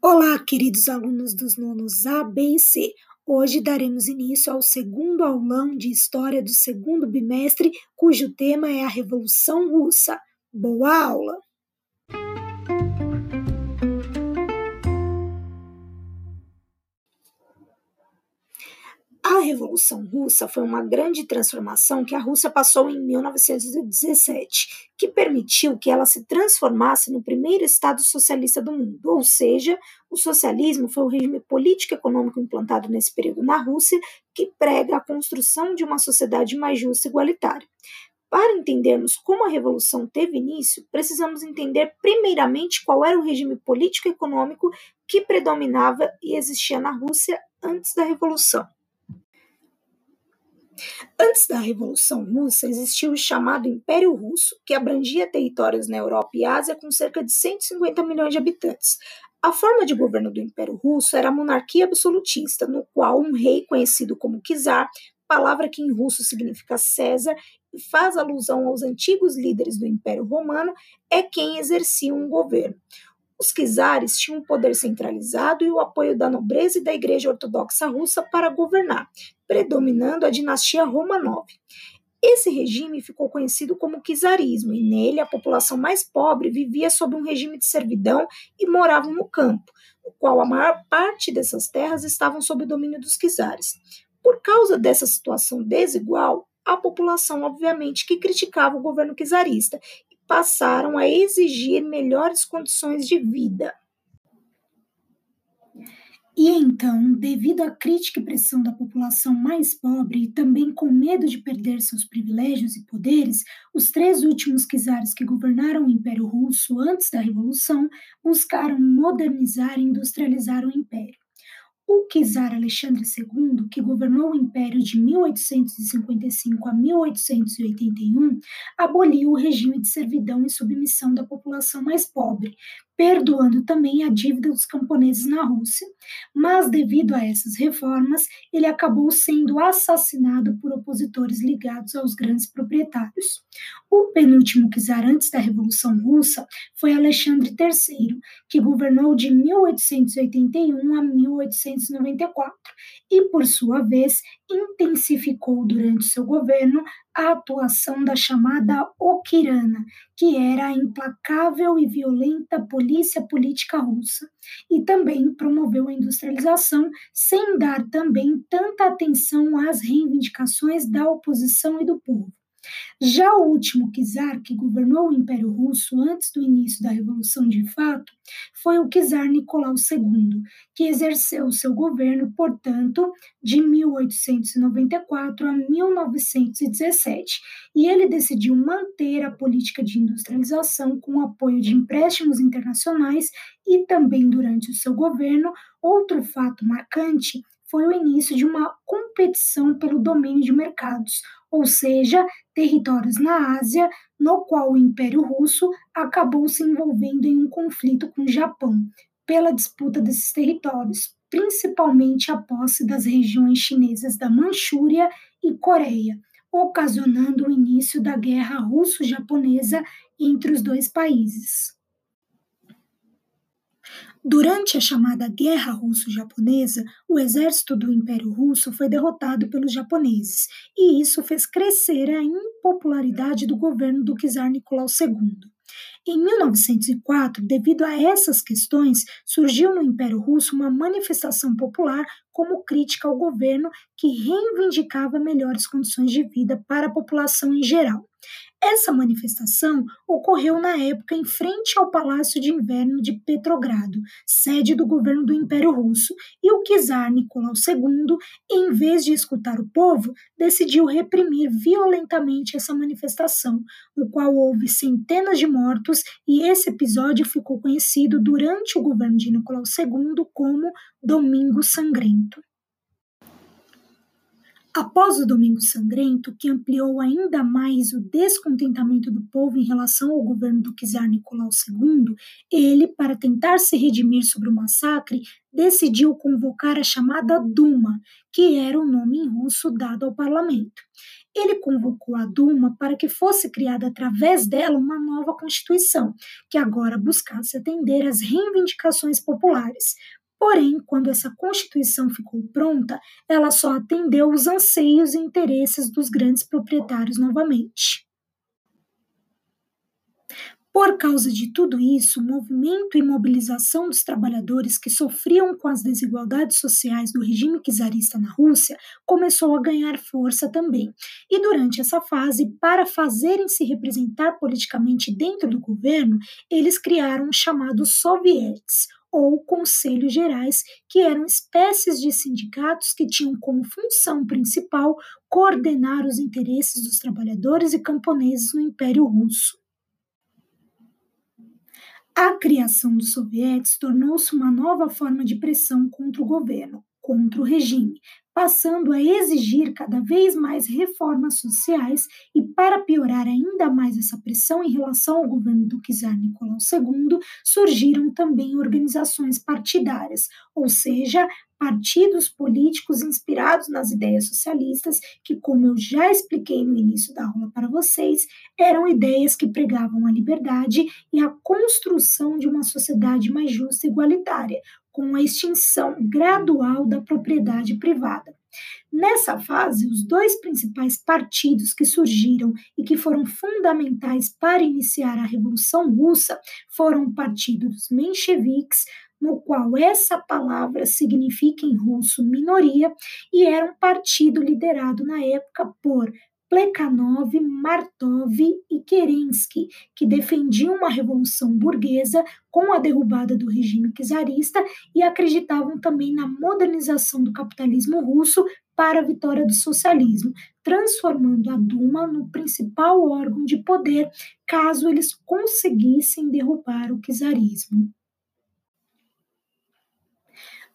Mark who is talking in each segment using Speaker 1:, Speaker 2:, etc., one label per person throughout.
Speaker 1: Olá, queridos alunos dos nonos A, B e C. Hoje daremos início ao segundo aulão de História do segundo bimestre, cujo tema é a Revolução Russa. Boa aula! A Revolução Russa foi uma grande transformação que a Rússia passou em 1917, que permitiu que ela se transformasse no primeiro Estado socialista do mundo, ou seja, o socialismo foi o regime político e econômico implantado nesse período na Rússia que prega a construção de uma sociedade mais justa e igualitária. Para entendermos como a revolução teve início, precisamos entender primeiramente qual era o regime político e econômico que predominava e existia na Rússia antes da revolução. Antes da Revolução Russa, existia o chamado Império Russo, que abrangia territórios na Europa e Ásia com cerca de 150 milhões de habitantes. A forma de governo do Império Russo era a monarquia absolutista, no qual um rei conhecido como czar, palavra que em russo significa César e faz alusão aos antigos líderes do Império Romano, é quem exercia um governo. Os czares tinham um poder centralizado e o apoio da nobreza e da Igreja Ortodoxa Russa para governar, predominando a dinastia Romanov. Esse regime ficou conhecido como czarismo, e nele a população mais pobre vivia sob um regime de servidão e morava no campo, no qual a maior parte dessas terras estavam sob o domínio dos czares. Por causa dessa situação desigual, a população, obviamente, que criticava o governo czarista passaram a exigir melhores condições de vida. E então, devido à crítica e pressão da população mais pobre e também com medo de perder seus privilégios e poderes, os três últimos czares que governaram o Império Russo antes da Revolução buscaram modernizar e industrializar o império. O czar Alexandre II, que governou o império de 1855 a 1881, aboliu o regime de servidão e submissão da população mais pobre, perdoando também a dívida dos camponeses na Rússia. Mas, devido a essas reformas, ele acabou sendo assassinado por opositores ligados aos grandes proprietários. O penúltimo czar antes da Revolução Russa foi Alexandre III, que governou de 1881 a 1894 e, por sua vez, intensificou durante seu governo a atuação da chamada Okirana, que era a implacável e violenta polícia política russa, e também promoveu a industrialização sem dar também tanta atenção às reivindicações da oposição e do povo. Já o último czar que governou o Império Russo antes do início da Revolução de Fato foi o czar Nicolau II, que exerceu seu governo, portanto, de 1894 a 1917, e ele decidiu manter a política de industrialização com o apoio de empréstimos internacionais e também durante o seu governo, outro fato marcante foi o início de uma competição pelo domínio de mercados, ou seja, territórios na Ásia, no qual o Império Russo acabou se envolvendo em um conflito com o Japão pela disputa desses territórios, principalmente a posse das regiões chinesas da Manchúria e Coreia, ocasionando o início da guerra russo-japonesa entre os dois países. Durante a chamada Guerra Russo-Japonesa, o exército do Império Russo foi derrotado pelos japoneses, e isso fez crescer a impopularidade do governo do czar Nicolau II. Em 1904, devido a essas questões, surgiu no Império Russo uma manifestação popular como crítica ao governo que reivindicava melhores condições de vida para a população em geral. Essa manifestação ocorreu na época em frente ao Palácio de Inverno de Petrogrado, sede do governo do Império Russo, e o czar Nicolau II, em vez de escutar o povo, decidiu reprimir violentamente essa manifestação, no qual houve centenas de mortos, e esse episódio ficou conhecido durante o governo de Nicolau II como Domingo Sangrento. Após o Domingo Sangrento, que ampliou ainda mais o descontentamento do povo em relação ao governo do czar Nicolau II, ele, para tentar se redimir sobre o massacre, decidiu convocar a chamada Duma, que era o nome em russo dado ao parlamento. Ele convocou a Duma para que fosse criada através dela uma nova constituição, que agora buscasse atender às reivindicações populares, Porém, quando essa Constituição ficou pronta, ela só atendeu os anseios e interesses dos grandes proprietários novamente. Por causa de tudo isso, o movimento e mobilização dos trabalhadores que sofriam com as desigualdades sociais do regime czarista na Rússia começou a ganhar força também. E durante essa fase, para fazerem se representar politicamente dentro do governo, eles criaram os chamados sovietes, ou conselhos gerais, que eram espécies de sindicatos que tinham como função principal coordenar os interesses dos trabalhadores e camponeses no Império Russo. A criação dos sovietes tornou-se uma nova forma de pressão contra o governo, contra o regime, passando a exigir cada vez mais reformas sociais e, para piorar ainda mais essa pressão em relação ao governo do czar Nicolau II, surgiram também organizações partidárias, ou seja, partidos políticos inspirados nas ideias socialistas, que, como eu já expliquei no início da aula para vocês, eram ideias que pregavam a liberdade e a construção de uma sociedade mais justa e igualitária, com a extinção gradual da propriedade privada. Nessa fase, os dois principais partidos que surgiram e que foram fundamentais para iniciar a Revolução Russa foram o Partido dos Mencheviques, no qual essa palavra significa em russo minoria, e era um partido liderado na época por Plekhanov, Martov e Kerensky, que defendiam uma revolução burguesa com a derrubada do regime czarista e acreditavam também na modernização do capitalismo russo para a vitória do socialismo, transformando a Duma no principal órgão de poder caso eles conseguissem derrubar o czarismo.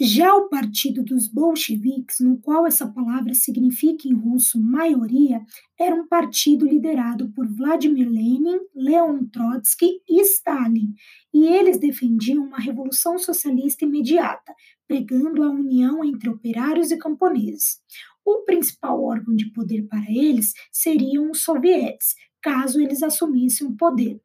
Speaker 1: Já o partido dos bolcheviques, no qual essa palavra significa em russo maioria, era um partido liderado por Vladimir Lenin, Leon Trotsky e Stalin, e eles defendiam uma revolução socialista imediata, pregando a união entre operários e camponeses. O principal órgão de poder para eles seriam os sovietes, caso eles assumissem o poder.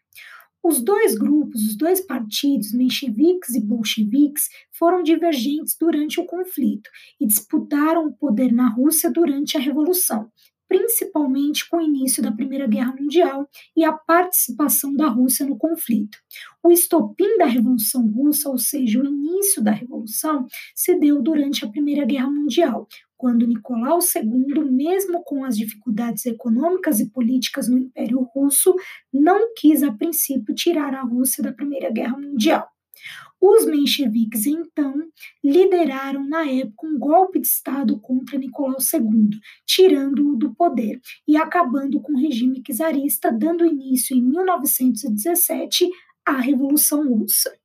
Speaker 1: Os dois grupos, os dois partidos, mencheviques e bolcheviques, foram divergentes durante o conflito e disputaram o poder na Rússia durante a Revolução, principalmente com o início da Primeira Guerra Mundial e a participação da Rússia no conflito. O estopim da Revolução Russa, ou seja, o início da Revolução, se deu durante a Primeira Guerra Mundial, quando Nicolau II, mesmo com as dificuldades econômicas e políticas no Império Russo, não quis a princípio tirar a Rússia da Primeira Guerra Mundial. Os mencheviques, então, lideraram na época um golpe de Estado contra Nicolau II, tirando-o do poder e acabando com o regime czarista, dando início em 1917 à Revolução Russa.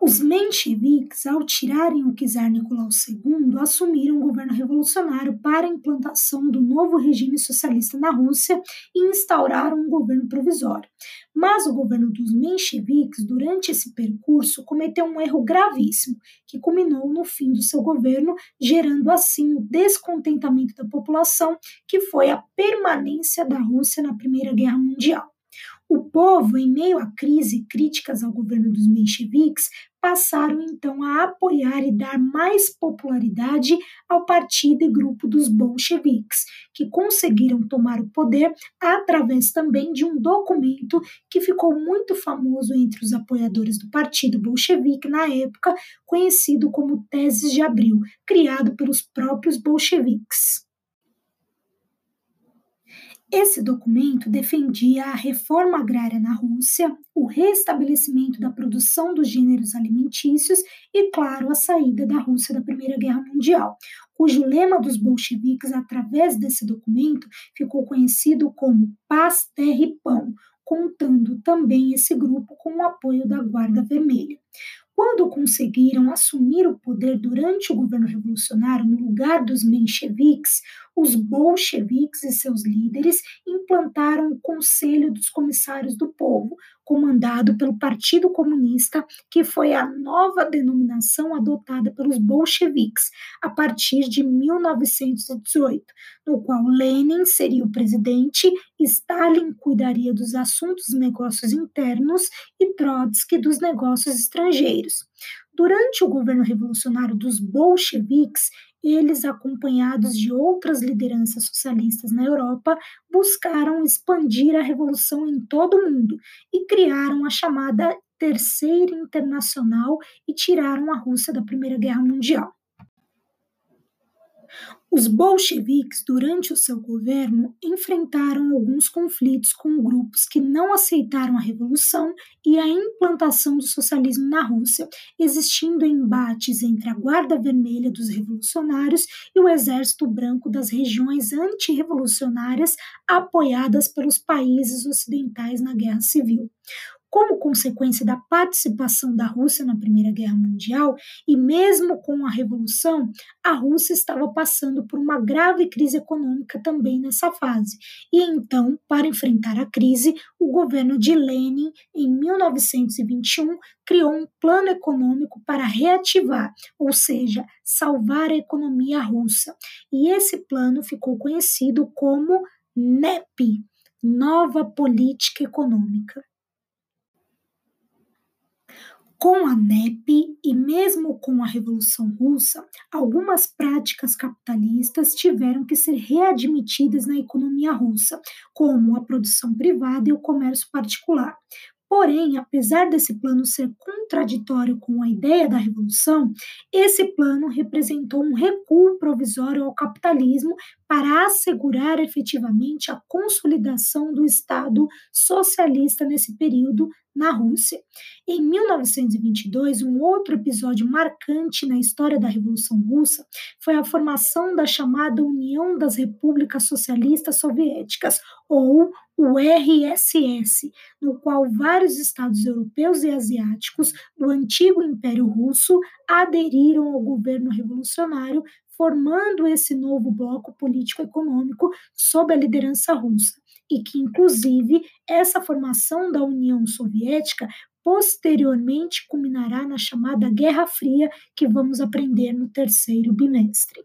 Speaker 1: Os mencheviques, ao tirarem o czar Nicolau II, assumiram o governo revolucionário para a implantação do novo regime socialista na Rússia e instauraram um governo provisório. Mas o governo dos mencheviques, durante esse percurso, cometeu um erro gravíssimo, que culminou no fim do seu governo, gerando assim o descontentamento da população, que foi a permanência da Rússia na Primeira Guerra Mundial. O povo, em meio à crise e críticas ao governo dos mencheviques, passaram então a apoiar e dar mais popularidade ao partido e grupo dos bolcheviques, que conseguiram tomar o poder através também de um documento que ficou muito famoso entre os apoiadores do partido bolchevique na época, conhecido como Teses de Abril, criado pelos próprios bolcheviques. Esse documento defendia a reforma agrária na Rússia, o restabelecimento da produção dos gêneros alimentícios e, claro, a saída da Rússia da Primeira Guerra Mundial, cujo lema dos bolcheviques, através desse documento, ficou conhecido como Paz, Terra e Pão, contando também esse grupo com o apoio da Guarda Vermelha. Quando conseguiram assumir o poder durante o governo revolucionário no lugar dos mencheviques, os bolcheviques e seus líderes implantaram o Conselho dos Comissários do Povo, comandado pelo Partido Comunista, que foi a nova denominação adotada pelos bolcheviques a partir de 1918, no qual Lenin seria o presidente, Stalin cuidaria dos assuntos dos negócios internos e Trotsky dos negócios estrangeiros. Durante o governo revolucionário dos bolcheviques, eles, acompanhados de outras lideranças socialistas na Europa, buscaram expandir a revolução em todo o mundo e criaram a chamada Terceira Internacional e tiraram a Rússia da Primeira Guerra Mundial. Os bolcheviques, durante o seu governo, enfrentaram alguns conflitos com grupos que não aceitaram a revolução e a implantação do socialismo na Rússia, existindo embates entre a Guarda Vermelha dos revolucionários e o Exército Branco das regiões antirrevolucionárias apoiadas pelos países ocidentais na Guerra Civil como consequência da participação da Rússia na Primeira Guerra Mundial, e mesmo com a Revolução, a Rússia estava passando por uma grave crise econômica também nessa fase. E então, para enfrentar a crise, o governo de Lenin, em 1921, criou um plano econômico para reativar, ou seja, salvar a economia russa. E esse plano ficou conhecido como NEP Nova Política Econômica. Com a NEP e mesmo com a Revolução Russa, algumas práticas capitalistas tiveram que ser readmitidas na economia russa, como a produção privada e o comércio particular. Porém, apesar desse plano ser contraditório com a ideia da revolução, esse plano representou um recuo provisório ao capitalismo para assegurar efetivamente a consolidação do Estado socialista nesse período na Rússia. Em 1922, um outro episódio marcante na história da Revolução Russa foi a formação da chamada União das Repúblicas Socialistas Soviéticas, ou o RSS, no qual vários estados europeus e asiáticos do antigo Império Russo aderiram ao governo revolucionário, formando esse novo bloco político-econômico sob a liderança russa e que, inclusive, essa formação da União Soviética posteriormente culminará na chamada Guerra Fria, que vamos aprender no terceiro bimestre.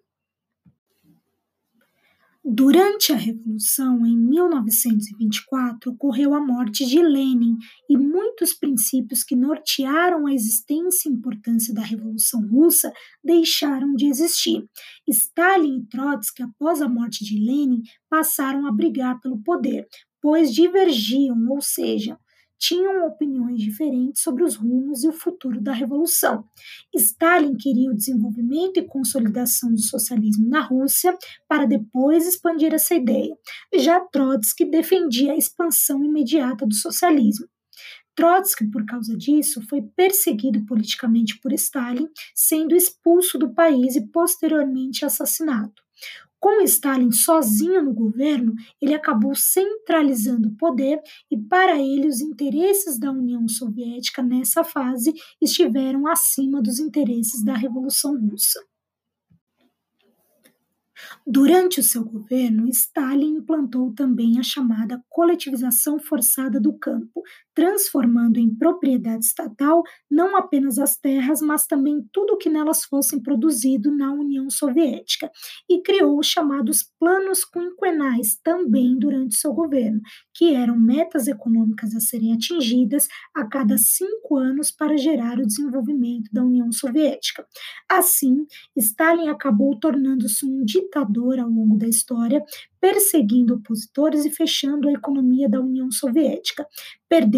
Speaker 1: Durante a Revolução, em 1924, ocorreu a morte de Lenin e muitos princípios que nortearam a existência e importância da Revolução Russa deixaram de existir. Stalin e Trotsky, após a morte de Lenin, passaram a brigar pelo poder, pois divergiam, ou seja, tinham opiniões diferentes sobre os rumos e o futuro da revolução. Stalin queria o desenvolvimento e consolidação do socialismo na Rússia para depois expandir essa ideia. Já Trotsky defendia a expansão imediata do socialismo. Trotsky, por causa disso, foi perseguido politicamente por Stalin, sendo expulso do país e posteriormente assassinado. Com Stalin sozinho no governo, ele acabou centralizando o poder e, para ele, os interesses da União Soviética nessa fase estiveram acima dos interesses da Revolução Russa. Durante o seu governo, Stalin implantou também a chamada coletivização forçada do campo, transformando em propriedade estatal não apenas as terras, mas também tudo o que nelas fosse produzido na União Soviética, e criou os chamados planos quinquenais também durante seu governo, que eram metas econômicas a serem atingidas a cada cinco anos para gerar o desenvolvimento da União Soviética. Assim, Stalin acabou tornando-se um ditador ao longo da história, perseguindo opositores e fechando a economia da União Soviética,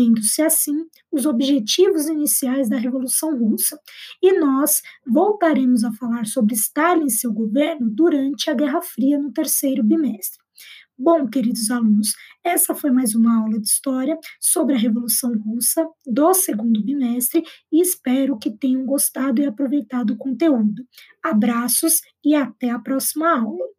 Speaker 1: perdendo-se assim os objetivos iniciais da Revolução Russa. E nós voltaremos a falar sobre Stalin e seu governo durante a Guerra Fria no terceiro bimestre. Bom, queridos alunos, essa foi mais uma aula de história sobre a Revolução Russa do segundo bimestre e espero que tenham gostado e aproveitado o conteúdo. Abraços e até a próxima aula.